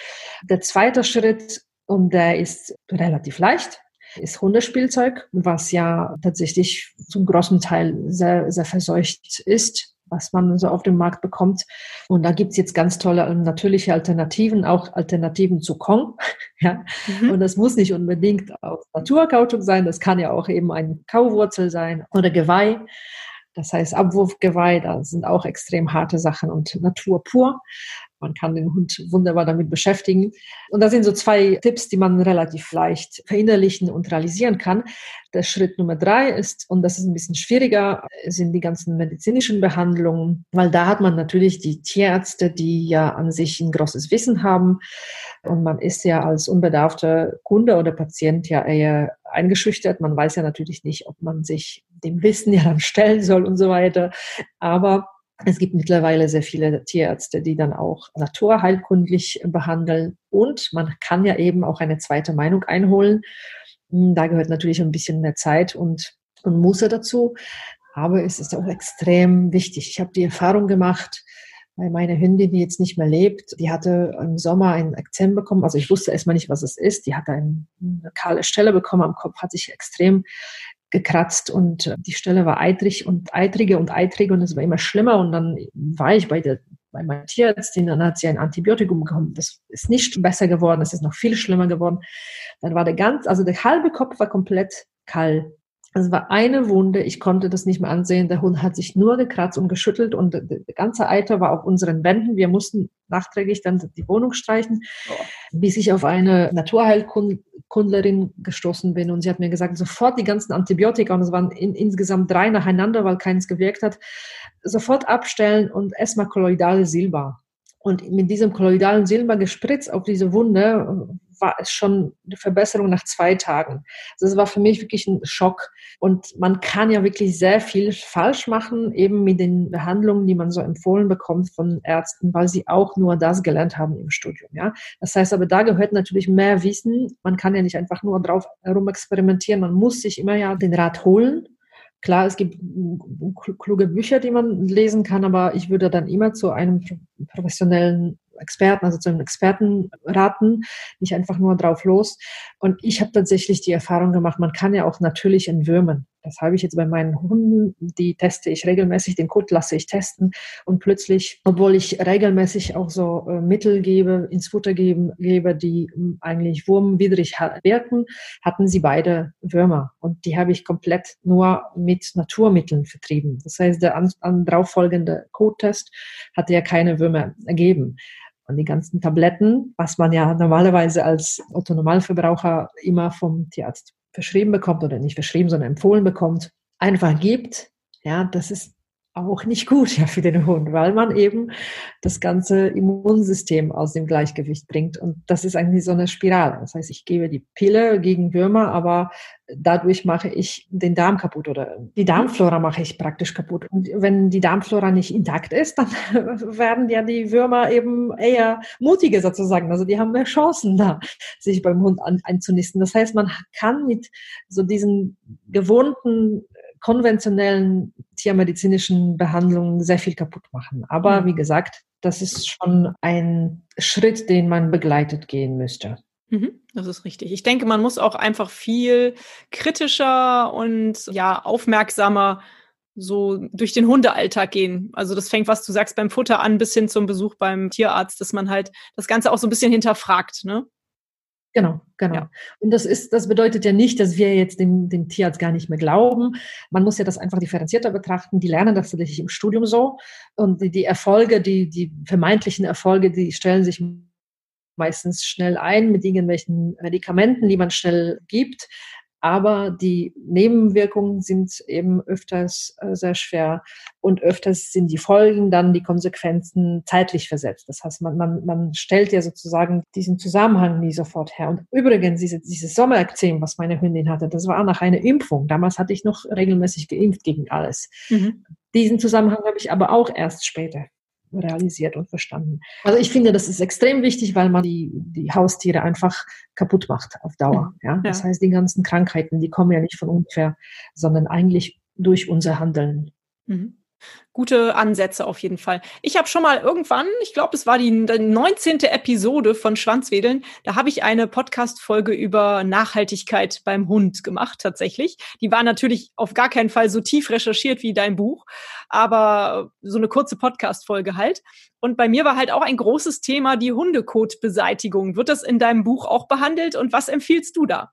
Der zweite Schritt, und der ist relativ leicht, ist Hundespielzeug, was ja tatsächlich zum großen Teil sehr, sehr verseucht ist, was man so auf dem Markt bekommt. Und da gibt's jetzt ganz tolle natürliche Alternativen, auch Alternativen zu Kong. ja. Mhm. Und das muss nicht unbedingt aus Naturkautschuk sein, das kann ja auch eben ein Kauwurzel sein oder Geweih. Das heißt, Abwurfgeweih, da sind auch extrem harte Sachen und Natur pur. Man kann den Hund wunderbar damit beschäftigen. Und das sind so zwei Tipps, die man relativ leicht verinnerlichen und realisieren kann. Der Schritt Nummer drei ist, und das ist ein bisschen schwieriger, sind die ganzen medizinischen Behandlungen, weil da hat man natürlich die Tierärzte, die ja an sich ein großes Wissen haben. Und man ist ja als unbedarfter Kunde oder Patient ja eher eingeschüchtert. Man weiß ja natürlich nicht, ob man sich dem Wissen ja dann stellen soll und so weiter. Aber es gibt mittlerweile sehr viele Tierärzte, die dann auch naturheilkundlich behandeln. Und man kann ja eben auch eine zweite Meinung einholen. Hm, da gehört natürlich ein bisschen mehr Zeit und, und Muße dazu. Aber es ist auch extrem wichtig. Ich habe die Erfahrung gemacht, bei meiner Hündin, die jetzt nicht mehr lebt, die hatte im Sommer ein Akzent bekommen. Also ich wusste erstmal nicht, was es ist. Die hatte eine kahle Stelle bekommen am Kopf, hat sich extrem gekratzt und äh, die Stelle war eitrig und eitrige und eitrig und es war immer schlimmer und dann war ich bei der bei meiner Tierärztin, dann hat sie ein Antibiotikum bekommen. Das ist nicht besser geworden, es ist noch viel schlimmer geworden. Dann war der ganz, also der halbe Kopf war komplett kahl. Es war eine Wunde, ich konnte das nicht mehr ansehen. Der Hund hat sich nur gekratzt und geschüttelt und der ganze Eiter war auf unseren Wänden. Wir mussten nachträglich dann die Wohnung streichen, oh. bis ich auf eine Naturheilkundlerin gestoßen bin und sie hat mir gesagt, sofort die ganzen Antibiotika, und es waren in, insgesamt drei nacheinander, weil keins gewirkt hat, sofort abstellen und erstmal kolloidale Silber. Und mit diesem kolloidalen Silber gespritzt auf diese Wunde war es schon eine Verbesserung nach zwei Tagen. Also das war für mich wirklich ein Schock. Und man kann ja wirklich sehr viel falsch machen, eben mit den Behandlungen, die man so empfohlen bekommt von Ärzten, weil sie auch nur das gelernt haben im Studium. Ja, das heißt aber, da gehört natürlich mehr Wissen. Man kann ja nicht einfach nur drauf herum experimentieren. Man muss sich immer ja den Rat holen Klar, es gibt kluge Bücher, die man lesen kann, aber ich würde dann immer zu einem professionellen Experten, also zu einem Experten raten, nicht einfach nur drauf los. Und ich habe tatsächlich die Erfahrung gemacht, man kann ja auch natürlich entwürmen. Das habe ich jetzt bei meinen Hunden, die teste ich regelmäßig, den Code lasse ich testen und plötzlich, obwohl ich regelmäßig auch so äh, Mittel gebe, ins Futter geben, gebe, die hm, eigentlich wurmwidrig wirken, hatten sie beide Würmer und die habe ich komplett nur mit Naturmitteln vertrieben. Das heißt, der an, an darauffolgende Code-Test hatte ja keine Würmer ergeben. Und die ganzen Tabletten, was man ja normalerweise als Otto-Normalverbraucher immer vom Tierarzt verschrieben bekommt oder nicht verschrieben, sondern empfohlen bekommt, einfach gibt, ja, das ist auch nicht gut ja, für den Hund, weil man eben das ganze Immunsystem aus dem Gleichgewicht bringt. Und das ist eigentlich so eine Spirale. Das heißt, ich gebe die Pille gegen Würmer, aber dadurch mache ich den Darm kaputt oder die Darmflora mache ich praktisch kaputt. Und wenn die Darmflora nicht intakt ist, dann werden ja die Würmer eben eher mutiger sozusagen. Also die haben mehr Chancen da, sich beim Hund einzunisten. Das heißt, man kann mit so diesen gewohnten konventionellen tiermedizinischen Behandlungen sehr viel kaputt machen. Aber wie gesagt, das ist schon ein Schritt, den man begleitet gehen müsste. Mhm, das ist richtig. Ich denke, man muss auch einfach viel kritischer und ja, aufmerksamer so durch den Hundealltag gehen. Also das fängt, was du sagst, beim Futter an bis hin zum Besuch beim Tierarzt, dass man halt das Ganze auch so ein bisschen hinterfragt, ne? Genau, genau. Ja. Und das ist, das bedeutet ja nicht, dass wir jetzt dem, dem Tierarzt gar nicht mehr glauben. Man muss ja das einfach differenzierter betrachten. Die lernen das tatsächlich im Studium so. Und die, die Erfolge, die, die vermeintlichen Erfolge, die stellen sich meistens schnell ein mit irgendwelchen Medikamenten, die man schnell gibt. Aber die Nebenwirkungen sind eben öfters äh, sehr schwer und öfters sind die Folgen dann die Konsequenzen zeitlich versetzt. Das heißt, man, man, man stellt ja sozusagen diesen Zusammenhang nie sofort her. Und übrigens, diese, dieses Sommerekzem, was meine Hündin hatte, das war nach einer Impfung. Damals hatte ich noch regelmäßig geimpft gegen alles. Mhm. Diesen Zusammenhang habe ich aber auch erst später realisiert und verstanden. Also ich finde, das ist extrem wichtig, weil man die, die Haustiere einfach kaputt macht auf Dauer. Ja? Das ja. heißt, die ganzen Krankheiten, die kommen ja nicht von ungefähr, sondern eigentlich durch unser Handeln. Mhm gute Ansätze auf jeden Fall. Ich habe schon mal irgendwann, ich glaube, es war die, die 19. Episode von Schwanzwedeln, da habe ich eine Podcast-Folge über Nachhaltigkeit beim Hund gemacht, tatsächlich. Die war natürlich auf gar keinen Fall so tief recherchiert wie dein Buch, aber so eine kurze Podcast-Folge halt. Und bei mir war halt auch ein großes Thema die Hundekotbeseitigung. Wird das in deinem Buch auch behandelt und was empfiehlst du da?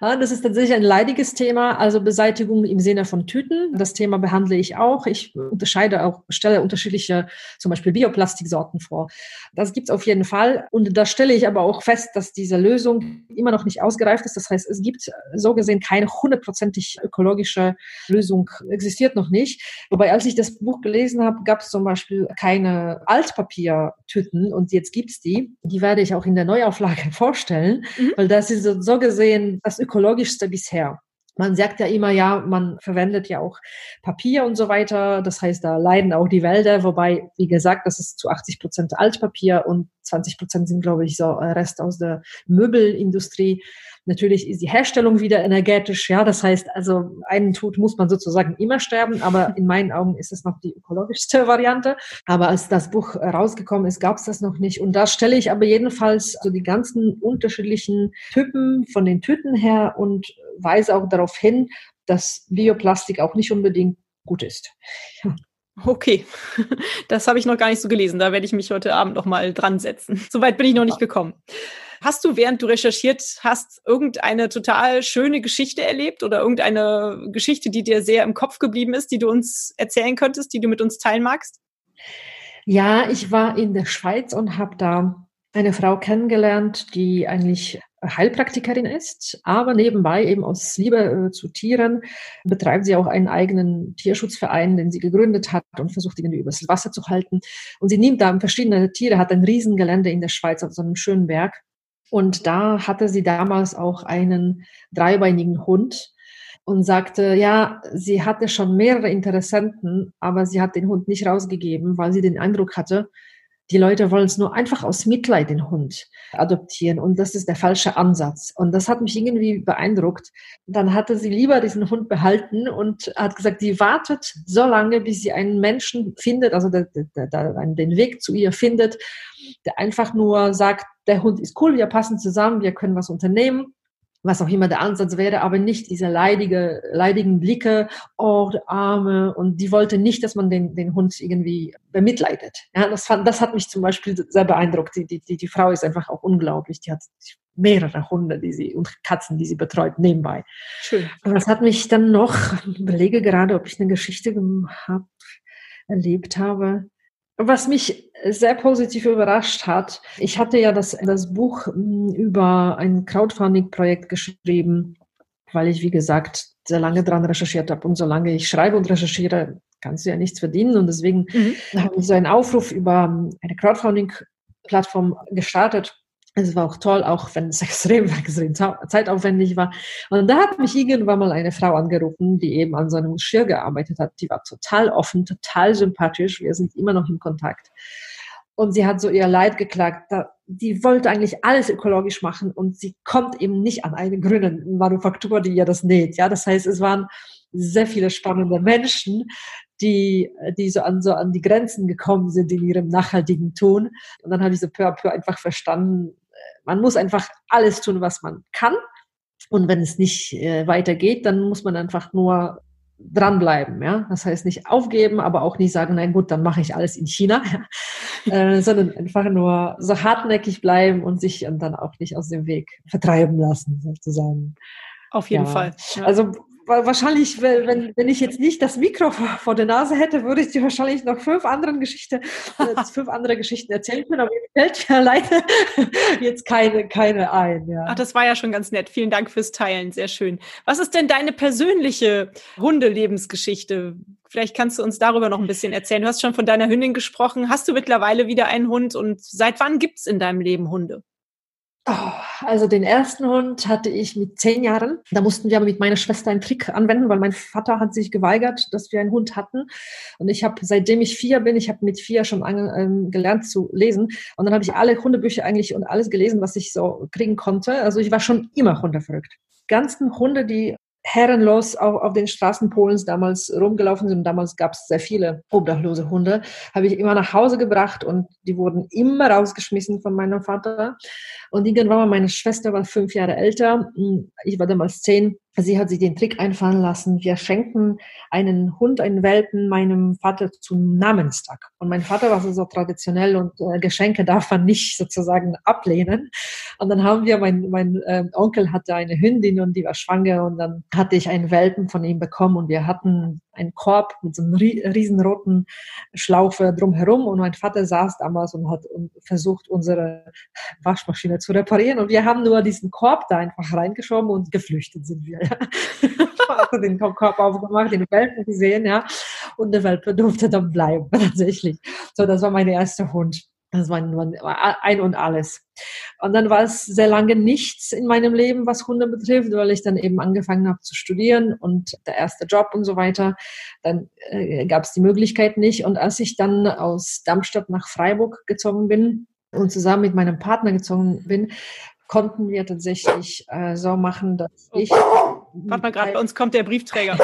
Das ist tatsächlich ein leidiges Thema, also Beseitigung im Sinne von Tüten. Das Thema behandle ich auch. Ich unterscheide auch, stelle unterschiedliche, zum Beispiel Bioplastiksorten vor. Das gibt's auf jeden Fall. Und da stelle ich aber auch fest, dass diese Lösung immer noch nicht ausgereift ist. Das heißt, es gibt so gesehen keine hundertprozentig ökologische Lösung, existiert noch nicht. Wobei, als ich das Buch gelesen habe, gab es zum Beispiel keine Altpapiertüten und jetzt gibt's die. Die werde ich auch in der Neuauflage vorstellen, mhm. weil das ist so gesehen das ökologischste bisher. Man sagt ja immer, ja, man verwendet ja auch Papier und so weiter. Das heißt, da leiden auch die Wälder, wobei, wie gesagt, das ist zu 80 Prozent Altpapier und 20 Prozent sind, glaube ich, so Rest aus der Möbelindustrie. Natürlich ist die Herstellung wieder energetisch, ja. Das heißt, also einen Tod muss man sozusagen immer sterben, aber in meinen Augen ist es noch die ökologischste Variante. Aber als das Buch rausgekommen ist, gab es das noch nicht. Und da stelle ich aber jedenfalls so die ganzen unterschiedlichen Typen von den Tüten her und weise auch darauf hin, dass Bioplastik auch nicht unbedingt gut ist. Okay, das habe ich noch gar nicht so gelesen. Da werde ich mich heute Abend noch mal dran setzen. Soweit bin ich noch nicht gekommen. Hast du, während du recherchiert hast, irgendeine total schöne Geschichte erlebt oder irgendeine Geschichte, die dir sehr im Kopf geblieben ist, die du uns erzählen könntest, die du mit uns teilen magst? Ja, ich war in der Schweiz und habe da eine Frau kennengelernt, die eigentlich Heilpraktikerin ist, aber nebenbei eben aus Liebe äh, zu Tieren betreibt sie auch einen eigenen Tierschutzverein, den sie gegründet hat und versucht irgendwie übers Wasser zu halten. Und sie nimmt da verschiedene Tiere, hat ein Riesengelände in der Schweiz auf so einem schönen Berg und da hatte sie damals auch einen dreibeinigen Hund und sagte, ja, sie hatte schon mehrere Interessenten, aber sie hat den Hund nicht rausgegeben, weil sie den Eindruck hatte, die Leute wollen es nur einfach aus Mitleid den Hund adoptieren und das ist der falsche Ansatz. Und das hat mich irgendwie beeindruckt. Dann hatte sie lieber diesen Hund behalten und hat gesagt, sie wartet so lange, bis sie einen Menschen findet, also der, der, der, den Weg zu ihr findet, der einfach nur sagt, der Hund ist cool, wir passen zusammen, wir können was unternehmen was auch immer der Ansatz wäre, aber nicht diese leidige, leidigen Blicke, oh, der Arme. Und die wollte nicht, dass man den, den Hund irgendwie bemitleidet. Ja, das, fand, das hat mich zum Beispiel sehr beeindruckt. Die, die, die Frau ist einfach auch unglaublich. Die hat mehrere Hunde, die sie und Katzen, die sie betreut nebenbei. Schön. Und das hat mich dann noch, ich überlege gerade, ob ich eine Geschichte gehabt, erlebt habe was mich sehr positiv überrascht hat, ich hatte ja das, das Buch hm, über ein Crowdfunding-Projekt geschrieben, weil ich, wie gesagt, sehr lange dran recherchiert habe. Und solange ich schreibe und recherchiere, kannst du ja nichts verdienen. Und deswegen mhm. habe ich so einen Aufruf über eine Crowdfunding-Plattform gestartet es war auch toll, auch wenn es extrem, extrem zeitaufwendig war. Und da hat mich irgendwann mal eine Frau angerufen, die eben an so einem Geschirr gearbeitet hat. Die war total offen, total sympathisch. Wir sind immer noch im Kontakt. Und sie hat so ihr Leid geklagt. Die wollte eigentlich alles ökologisch machen und sie kommt eben nicht an eine grüne Manufaktur, die ihr das näht. Ja, das heißt, es waren sehr viele spannende Menschen, die, die so an, so an die Grenzen gekommen sind in ihrem nachhaltigen Tun. Und dann habe ich so peu à peu einfach verstanden, man muss einfach alles tun, was man kann. Und wenn es nicht äh, weitergeht, dann muss man einfach nur dranbleiben. Ja? Das heißt nicht aufgeben, aber auch nicht sagen, nein gut, dann mache ich alles in China, äh, sondern einfach nur so hartnäckig bleiben und sich dann auch nicht aus dem Weg vertreiben lassen, sozusagen. Auf jeden ja. Fall. Ja. Also wahrscheinlich, wenn, wenn ich jetzt nicht das Mikro vor der Nase hätte, würde ich dir wahrscheinlich noch fünf anderen Geschichten, äh, fünf andere Geschichten erzählen können, aber mir fällt mir leider jetzt keine, keine ein. Ja. Ach, das war ja schon ganz nett. Vielen Dank fürs Teilen. Sehr schön. Was ist denn deine persönliche Hundelebensgeschichte? Vielleicht kannst du uns darüber noch ein bisschen erzählen. Du hast schon von deiner Hündin gesprochen. Hast du mittlerweile wieder einen Hund und seit wann gibt es in deinem Leben Hunde? Oh, also den ersten Hund hatte ich mit zehn Jahren. Da mussten wir aber mit meiner Schwester einen Trick anwenden, weil mein Vater hat sich geweigert, dass wir einen Hund hatten. Und ich habe, seitdem ich vier bin, ich habe mit vier schon an, ähm, gelernt zu lesen. Und dann habe ich alle Hundebücher eigentlich und alles gelesen, was ich so kriegen konnte. Also ich war schon immer hundeverrückt ganzen Hunde, die herrenlos auf, auf den Straßen Polens damals rumgelaufen sind. Damals gab es sehr viele obdachlose Hunde. Habe ich immer nach Hause gebracht und die wurden immer rausgeschmissen von meinem Vater. Und irgendwann mal meine Schwester war fünf Jahre älter. Ich war damals zehn. Sie hat sich den Trick einfallen lassen. Wir schenken einen Hund, einen Welpen meinem Vater zum Namenstag. Und mein Vater war so traditionell und äh, Geschenke darf man nicht sozusagen ablehnen. Und dann haben wir, mein, mein äh, Onkel hatte eine Hündin und die war schwanger und dann hatte ich einen Welpen von ihm bekommen und wir hatten einen Korb mit so einem riesenroten Schlaufe drumherum und mein Vater saß damals und hat versucht, unsere Waschmaschine zu reparieren und wir haben nur diesen Korb da einfach reingeschoben und geflüchtet sind wir. Ja. also den Korb aufgemacht, den Welpen gesehen, ja, und der Welpe durfte dann bleiben, tatsächlich. So, das war mein erster Hund. Das war ein und alles. Und dann war es sehr lange nichts in meinem Leben, was Hunde betrifft, weil ich dann eben angefangen habe zu studieren und der erste Job und so weiter. Dann äh, gab es die Möglichkeit nicht. Und als ich dann aus Darmstadt nach Freiburg gezogen bin und zusammen mit meinem Partner gezogen bin, konnten wir tatsächlich äh, so machen, dass oh. ich. Warte mal gerade, bei uns kommt der Briefträger.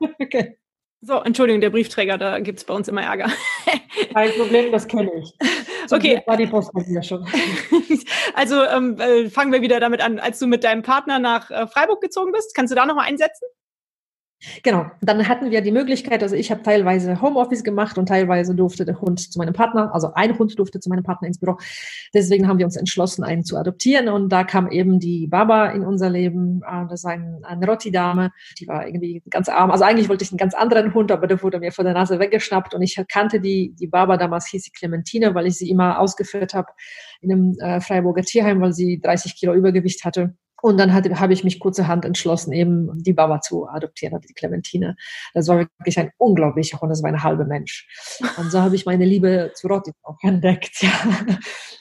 okay. So, Entschuldigung, der Briefträger, da gibt es bei uns immer Ärger. Kein Problem, das kenne ich. Zum okay. Glück war die Post bei schon. also ähm, äh, fangen wir wieder damit an, als du mit deinem Partner nach äh, Freiburg gezogen bist. Kannst du da nochmal einsetzen? Genau, dann hatten wir die Möglichkeit, also ich habe teilweise Homeoffice gemacht und teilweise durfte der Hund zu meinem Partner, also ein Hund durfte zu meinem Partner ins Büro. Deswegen haben wir uns entschlossen, einen zu adoptieren und da kam eben die Baba in unser Leben. Ah, das ist ein, eine Rotti-Dame, die war irgendwie ganz arm. Also eigentlich wollte ich einen ganz anderen Hund, aber der wurde mir vor der Nase weggeschnappt und ich kannte die, die Baba damals, hieß sie Clementine, weil ich sie immer ausgeführt habe in einem äh, Freiburger Tierheim, weil sie 30 Kilo Übergewicht hatte. Und dann habe ich mich kurzerhand entschlossen, eben die Baba zu adoptieren, also die Clementine. Das war wirklich ein unglaublicher Hund, das war ein halber Mensch. Und so habe ich meine Liebe zu Rotti auch entdeckt. Ja,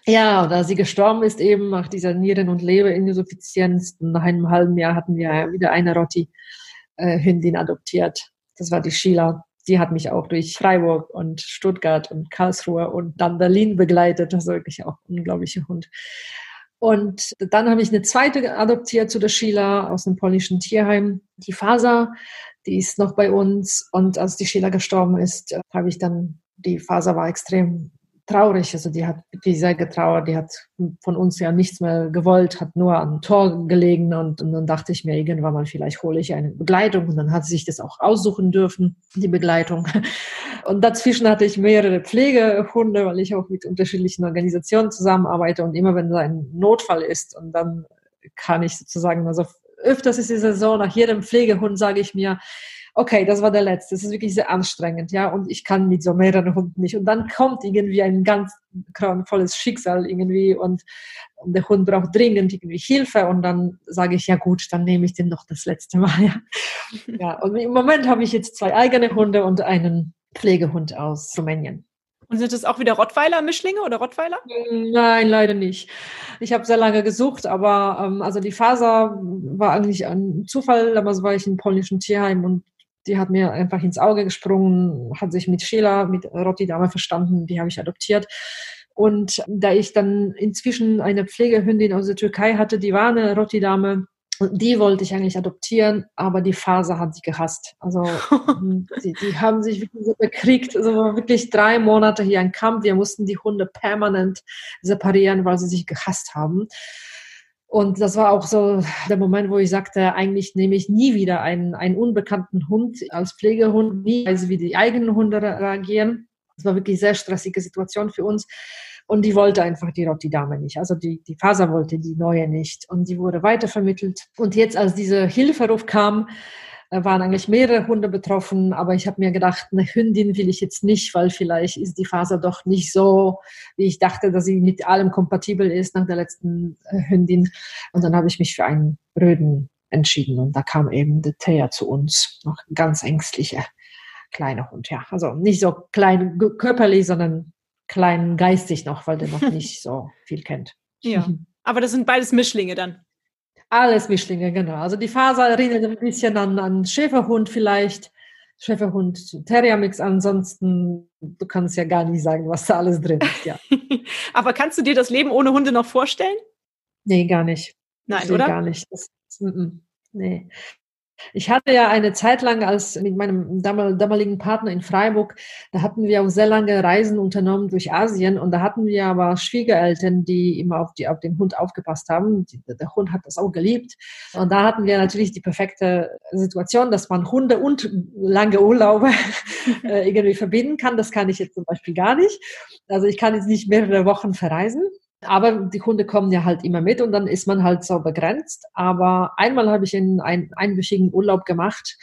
ja und da sie gestorben ist eben nach dieser Nieren- und Leberinsuffizienz, nach einem halben Jahr hatten wir wieder eine Rotti-Hündin adoptiert. Das war die Sheila. Die hat mich auch durch Freiburg und Stuttgart und Karlsruhe und dann Berlin begleitet. Das war wirklich auch ein unglaublicher Hund. Und dann habe ich eine zweite adoptiert zu der Sheila aus dem polnischen Tierheim, die Faser. Die ist noch bei uns. Und als die Sheila gestorben ist, habe ich dann, die Faser war extrem traurig. Also die hat wirklich sehr getrauert. Die hat von uns ja nichts mehr gewollt, hat nur am Tor gelegen. Und, und dann dachte ich mir irgendwann mal, vielleicht hole ich eine Begleitung. Und dann hat sie sich das auch aussuchen dürfen, die Begleitung. Und dazwischen hatte ich mehrere Pflegehunde, weil ich auch mit unterschiedlichen Organisationen zusammenarbeite. Und immer wenn da ein Notfall ist und dann kann ich sozusagen, also öfters ist die Saison, nach jedem Pflegehund sage ich mir, okay, das war der letzte. Das ist wirklich sehr anstrengend, ja. Und ich kann mit so mehreren Hunden nicht. Und dann kommt irgendwie ein ganz grauenvolles Schicksal irgendwie und, und der Hund braucht dringend irgendwie Hilfe. Und dann sage ich, ja gut, dann nehme ich den noch das letzte Mal, ja. ja. Und im Moment habe ich jetzt zwei eigene Hunde und einen Pflegehund aus Rumänien. Und sind das auch wieder Rottweiler-Mischlinge oder Rottweiler? Nein, leider nicht. Ich habe sehr lange gesucht, aber ähm, also die Faser war eigentlich ein Zufall. Damals war ich im polnischen Tierheim und die hat mir einfach ins Auge gesprungen, hat sich mit Sheila, mit Rotti Dame verstanden, die habe ich adoptiert. Und da ich dann inzwischen eine Pflegehündin aus der Türkei hatte, die war eine Rotti Dame, die wollte ich eigentlich adoptieren, aber die Phase hat sie gehasst. Also die, die haben sich wirklich so bekriegt. Also wirklich drei Monate hier ein Kampf. Wir mussten die Hunde permanent separieren, weil sie sich gehasst haben. Und das war auch so der Moment, wo ich sagte, eigentlich nehme ich nie wieder einen, einen unbekannten Hund als Pflegehund, nie, also wie die eigenen Hunde reagieren. Das war wirklich sehr stressige Situation für uns. Und die wollte einfach die Rotti-Dame nicht. Also die, die Faser wollte die neue nicht. Und die wurde weitervermittelt. Und jetzt, als dieser Hilferuf kam, äh, waren eigentlich mehrere Hunde betroffen, aber ich habe mir gedacht, eine Hündin will ich jetzt nicht, weil vielleicht ist die Faser doch nicht so, wie ich dachte, dass sie mit allem kompatibel ist nach der letzten äh, Hündin. Und dann habe ich mich für einen Röden entschieden und da kam eben der Thea zu uns, noch ganz ängstlicher kleiner Hund, ja. Also nicht so klein körperlich, sondern klein geistig noch, weil der noch nicht so viel kennt. Ja, aber das sind beides Mischlinge dann. Alles Mischlinge, genau. Also die Faser erinnert ein bisschen an, an Schäferhund vielleicht. Schäferhund, Terriermix. Ansonsten, du kannst ja gar nicht sagen, was da alles drin ist, ja. Aber kannst du dir das Leben ohne Hunde noch vorstellen? Nee, gar nicht. Nein, oder? Gar nicht. Das, mm, mm, nee. Ich hatte ja eine Zeit lang als mit meinem damaligen Partner in Freiburg, da hatten wir auch sehr lange Reisen unternommen durch Asien und da hatten wir aber Schwiegereltern, die immer auf, die, auf den Hund aufgepasst haben. Der Hund hat das auch geliebt. Und da hatten wir natürlich die perfekte Situation, dass man Hunde und lange Urlaube äh, irgendwie verbinden kann. Das kann ich jetzt zum Beispiel gar nicht. Also ich kann jetzt nicht mehrere Wochen verreisen. Aber die Hunde kommen ja halt immer mit und dann ist man halt so begrenzt. Aber einmal habe ich in einen einwöchigen Urlaub gemacht.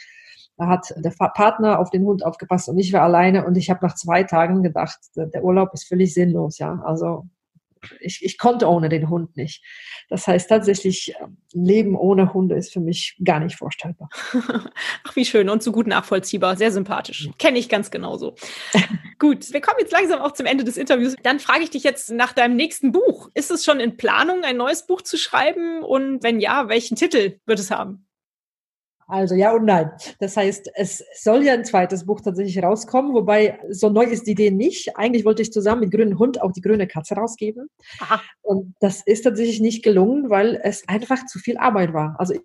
Da hat der Partner auf den Hund aufgepasst und ich war alleine und ich habe nach zwei Tagen gedacht, der Urlaub ist völlig sinnlos, ja. Also ich, ich konnte ohne den Hund nicht. Das heißt tatsächlich, ähm, Leben ohne Hunde ist für mich gar nicht vorstellbar. Ach, wie schön und so gut nachvollziehbar, sehr sympathisch. Kenne ich ganz genauso. gut, wir kommen jetzt langsam auch zum Ende des Interviews. Dann frage ich dich jetzt nach deinem nächsten Buch. Ist es schon in Planung, ein neues Buch zu schreiben? Und wenn ja, welchen Titel wird es haben? Also ja und nein. Das heißt, es soll ja ein zweites Buch tatsächlich rauskommen, wobei so neu ist die Idee nicht. Eigentlich wollte ich zusammen mit Grünen Hund auch die grüne Katze rausgeben. Aha. Und das ist tatsächlich nicht gelungen, weil es einfach zu viel Arbeit war. Also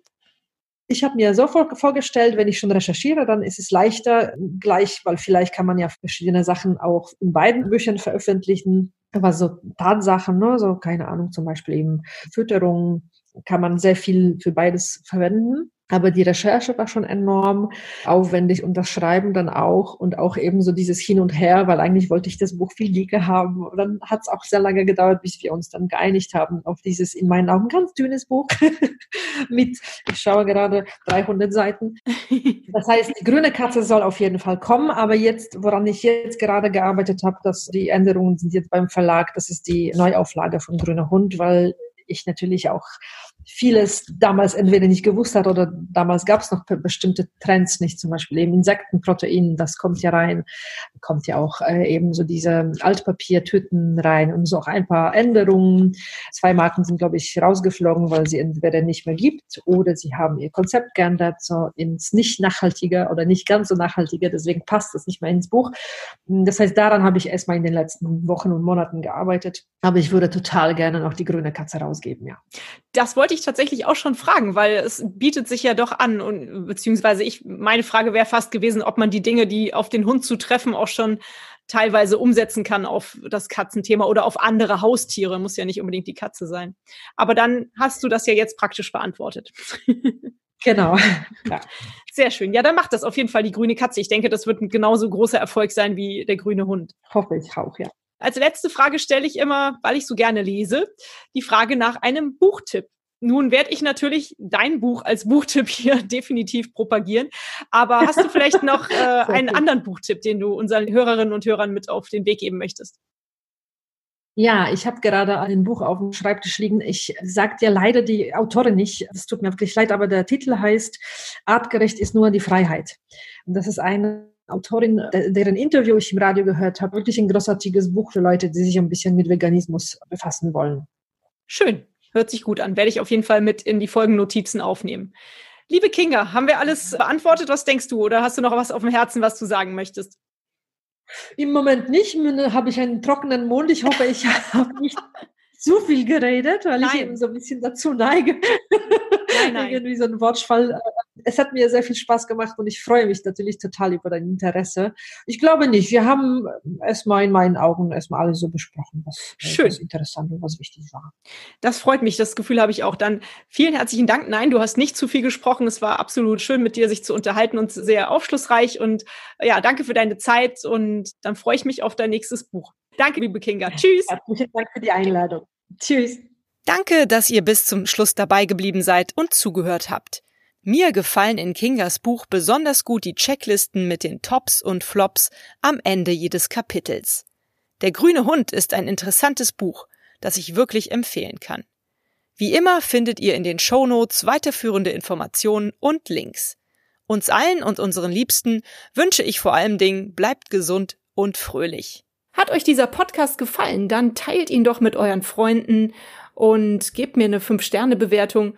ich habe mir so vorgestellt, wenn ich schon recherchiere, dann ist es leichter gleich, weil vielleicht kann man ja verschiedene Sachen auch in beiden Büchern veröffentlichen. Aber so Tatsachen, ne, so keine Ahnung, zum Beispiel eben Fütterung, kann man sehr viel für beides verwenden. Aber die Recherche war schon enorm aufwendig und das Schreiben dann auch und auch eben so dieses Hin und Her, weil eigentlich wollte ich das Buch viel liegen haben. Und dann hat es auch sehr lange gedauert, bis wir uns dann geeinigt haben auf dieses in meinen Augen ganz dünnes Buch mit, ich schaue gerade, 300 Seiten. Das heißt, die grüne Katze soll auf jeden Fall kommen, aber jetzt, woran ich jetzt gerade gearbeitet habe, dass die Änderungen sind jetzt beim Verlag, das ist die Neuauflage von Grüner Hund, weil ich natürlich auch vieles damals entweder nicht gewusst hat oder damals gab es noch bestimmte Trends nicht, zum Beispiel eben Insektenprotein, das kommt ja rein, kommt ja auch äh, eben so diese Altpapiertüten rein und so auch ein paar Änderungen. Zwei Marken sind, glaube ich, rausgeflogen, weil sie entweder nicht mehr gibt oder sie haben ihr Konzept geändert, so ins nicht nachhaltige oder nicht ganz so nachhaltige, deswegen passt das nicht mehr ins Buch. Das heißt, daran habe ich erstmal in den letzten Wochen und Monaten gearbeitet, aber ich würde total gerne noch die grüne Katze rausgeben, ja. Das wollte ich tatsächlich auch schon fragen, weil es bietet sich ja doch an und beziehungsweise ich, meine Frage wäre fast gewesen, ob man die Dinge, die auf den Hund zu treffen, auch schon teilweise umsetzen kann auf das Katzenthema oder auf andere Haustiere, muss ja nicht unbedingt die Katze sein. Aber dann hast du das ja jetzt praktisch beantwortet. Genau. Ja. Sehr schön. Ja, dann macht das auf jeden Fall die grüne Katze. Ich denke, das wird ein genauso großer Erfolg sein wie der grüne Hund. Hoffe ich auch, ja. Als letzte Frage stelle ich immer, weil ich so gerne lese, die Frage nach einem Buchtipp. Nun werde ich natürlich dein Buch als Buchtipp hier definitiv propagieren. Aber hast du vielleicht noch äh, einen anderen Buchtipp, den du unseren Hörerinnen und Hörern mit auf den Weg geben möchtest? Ja, ich habe gerade ein Buch auf dem Schreibtisch liegen. Ich sage dir leider die Autorin nicht. Es tut mir wirklich leid, aber der Titel heißt Artgerecht ist nur die Freiheit. Und das ist eine Autorin, deren Interview ich im Radio gehört habe. Wirklich ein großartiges Buch für Leute, die sich ein bisschen mit Veganismus befassen wollen. Schön. Hört sich gut an. Werde ich auf jeden Fall mit in die Folgennotizen aufnehmen. Liebe Kinga, haben wir alles beantwortet? Was denkst du? Oder hast du noch was auf dem Herzen, was du sagen möchtest? Im Moment nicht. Habe ich einen trockenen Mund. Ich hoffe, ich habe nicht zu viel geredet, weil nein. ich eben so ein bisschen dazu neige, nein, nein. irgendwie so einen Wortschwall äh, es hat mir sehr viel Spaß gemacht und ich freue mich natürlich total über dein Interesse. Ich glaube nicht. Wir haben erstmal in meinen Augen erstmal alles so besprochen, was, äh, Schön. was interessant und was wichtig war. Das freut mich. Das Gefühl habe ich auch. Dann vielen herzlichen Dank. Nein, du hast nicht zu viel gesprochen. Es war absolut schön, mit dir sich zu unterhalten und sehr aufschlussreich. Und ja, danke für deine Zeit und dann freue ich mich auf dein nächstes Buch. Danke, liebe Kinga. Tschüss. Herzlichen Dank für die Einladung. Tschüss. Danke, dass ihr bis zum Schluss dabei geblieben seid und zugehört habt. Mir gefallen in Kingas Buch besonders gut die Checklisten mit den Tops und Flops am Ende jedes Kapitels. Der grüne Hund ist ein interessantes Buch, das ich wirklich empfehlen kann. Wie immer findet ihr in den Shownotes weiterführende Informationen und Links. Uns allen und unseren Liebsten wünsche ich vor allem Dingen, bleibt gesund und fröhlich. Hat euch dieser Podcast gefallen, dann teilt ihn doch mit euren Freunden und gebt mir eine 5-Sterne-Bewertung,